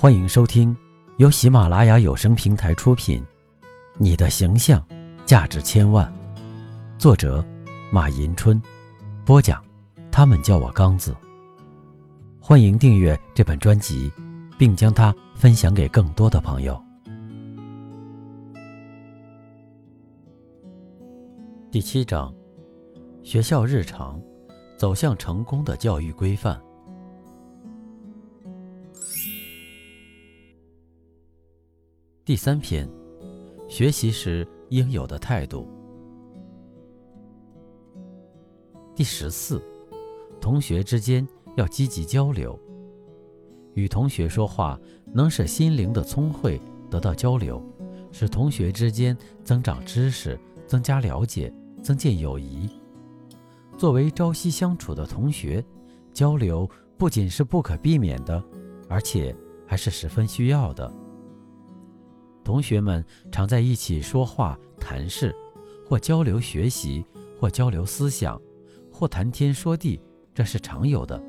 欢迎收听由喜马拉雅有声平台出品《你的形象价值千万》，作者马迎春，播讲他们叫我刚子。欢迎订阅这本专辑，并将它分享给更多的朋友。第七章：学校日常走向成功的教育规范。第三篇，学习时应有的态度。第十四，同学之间要积极交流。与同学说话，能使心灵的聪慧得到交流，使同学之间增长知识、增加了解、增进友谊。作为朝夕相处的同学，交流不仅是不可避免的，而且还是十分需要的。同学们常在一起说话、谈事，或交流学习，或交流思想，或谈天说地，这是常有的。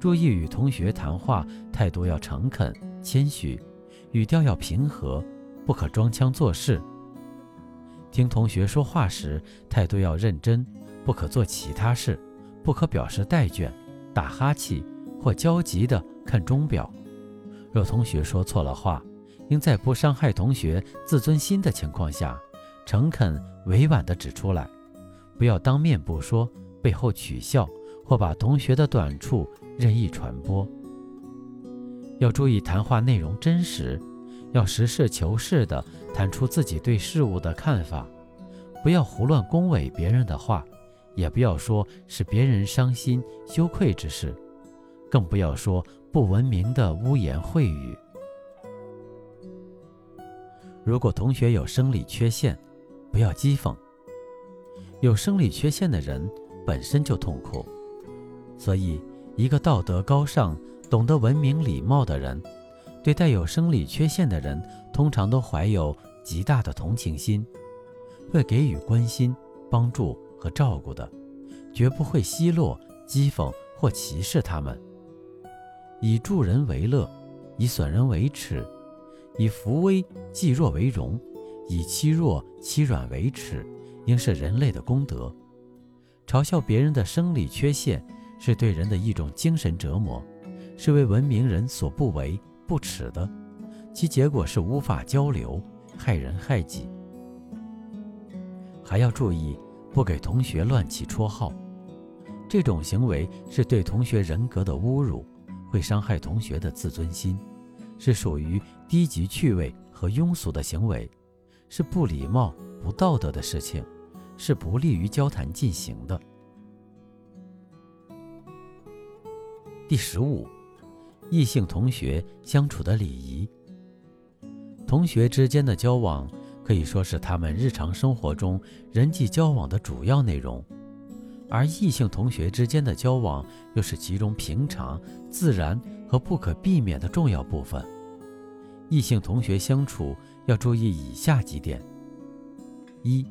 注意与同学谈话，态度要诚恳、谦虚，语调要平和，不可装腔作势。听同学说话时，态度要认真，不可做其他事，不可表示怠倦、打哈欠或焦急地看钟表。若同学说错了话，应在不伤害同学自尊心的情况下，诚恳委婉地指出来，不要当面不说，背后取笑或把同学的短处任意传播。要注意谈话内容真实，要实事求是地谈出自己对事物的看法，不要胡乱恭维别人的话，也不要说使别人伤心羞愧之事，更不要说不文明的污言秽语。如果同学有生理缺陷，不要讥讽。有生理缺陷的人本身就痛苦，所以一个道德高尚、懂得文明礼貌的人，对带有生理缺陷的人，通常都怀有极大的同情心，会给予关心、帮助和照顾的，绝不会奚落、讥讽或歧视他们。以助人为乐，以损人为耻。以扶危济弱为荣，以欺弱欺软为耻，应是人类的功德。嘲笑别人的生理缺陷，是对人的一种精神折磨，是为文明人所不为不耻的，其结果是无法交流，害人害己。还要注意，不给同学乱起绰号，这种行为是对同学人格的侮辱，会伤害同学的自尊心。是属于低级趣味和庸俗的行为，是不礼貌、不道德的事情，是不利于交谈进行的。第十五，异性同学相处的礼仪。同学之间的交往可以说是他们日常生活中人际交往的主要内容，而异性同学之间的交往又是其中平常、自然。和不可避免的重要部分。异性同学相处要注意以下几点：一、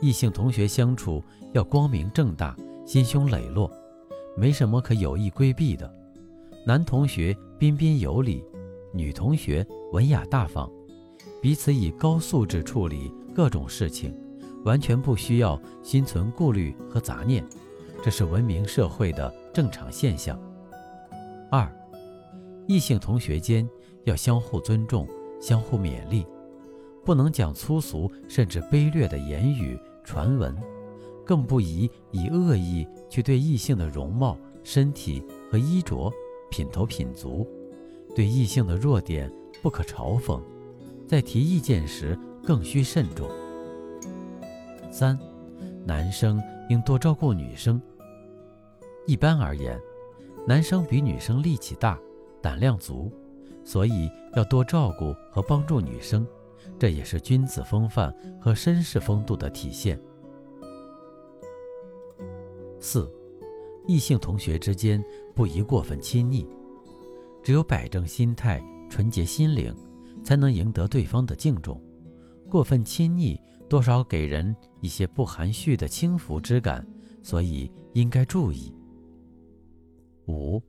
异性同学相处要光明正大、心胸磊落，没什么可有意规避的。男同学彬彬有礼，女同学文雅大方，彼此以高素质处理各种事情，完全不需要心存顾虑和杂念，这是文明社会的正常现象。二，异性同学间要相互尊重、相互勉励，不能讲粗俗甚至卑劣的言语传闻，更不宜以恶意去对异性的容貌、身体和衣着品头品足。对异性的弱点不可嘲讽，在提意见时更需慎重。三，男生应多照顾女生。一般而言。男生比女生力气大，胆量足，所以要多照顾和帮助女生，这也是君子风范和绅士风度的体现。四，异性同学之间不宜过分亲昵，只有摆正心态、纯洁心灵，才能赢得对方的敬重。过分亲昵，多少给人一些不含蓄的轻浮之感，所以应该注意。五，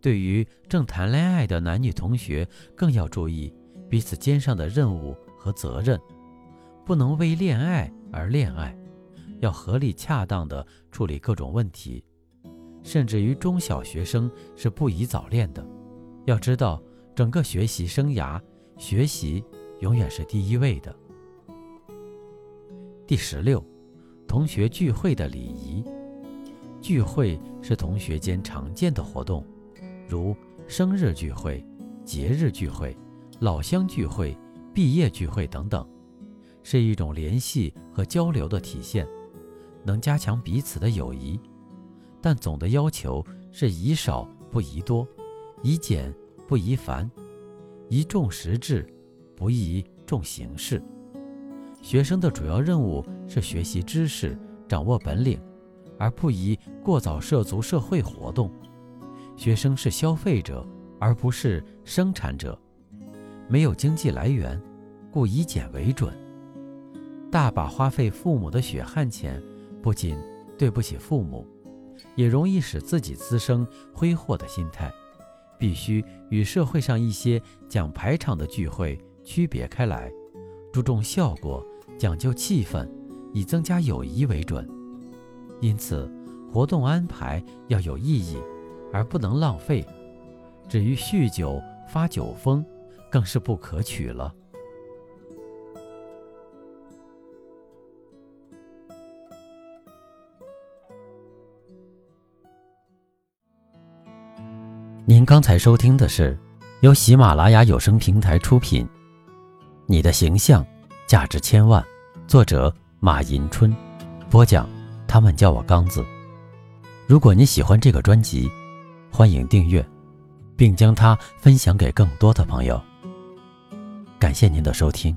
对于正谈恋爱的男女同学，更要注意彼此肩上的任务和责任，不能为恋爱而恋爱，要合理恰当地处理各种问题。甚至于中小学生是不宜早恋的。要知道，整个学习生涯，学习永远是第一位的。第十六，同学聚会的礼仪。聚会是同学间常见的活动。如生日聚会、节日聚会、老乡聚会、毕业聚会等等，是一种联系和交流的体现，能加强彼此的友谊。但总的要求是宜少不宜多，宜简不宜繁，宜重实质，不宜重形式。学生的主要任务是学习知识、掌握本领，而不宜过早涉足社会活动。学生是消费者，而不是生产者，没有经济来源，故以俭为准。大把花费父母的血汗钱，不仅对不起父母，也容易使自己滋生挥霍的心态。必须与社会上一些讲排场的聚会区别开来，注重效果，讲究气氛，以增加友谊为准。因此，活动安排要有意义。而不能浪费。至于酗酒、发酒疯，更是不可取了。您刚才收听的是由喜马拉雅有声平台出品，《你的形象价值千万》，作者马迎春，播讲他们叫我刚子。如果你喜欢这个专辑，欢迎订阅，并将它分享给更多的朋友。感谢您的收听。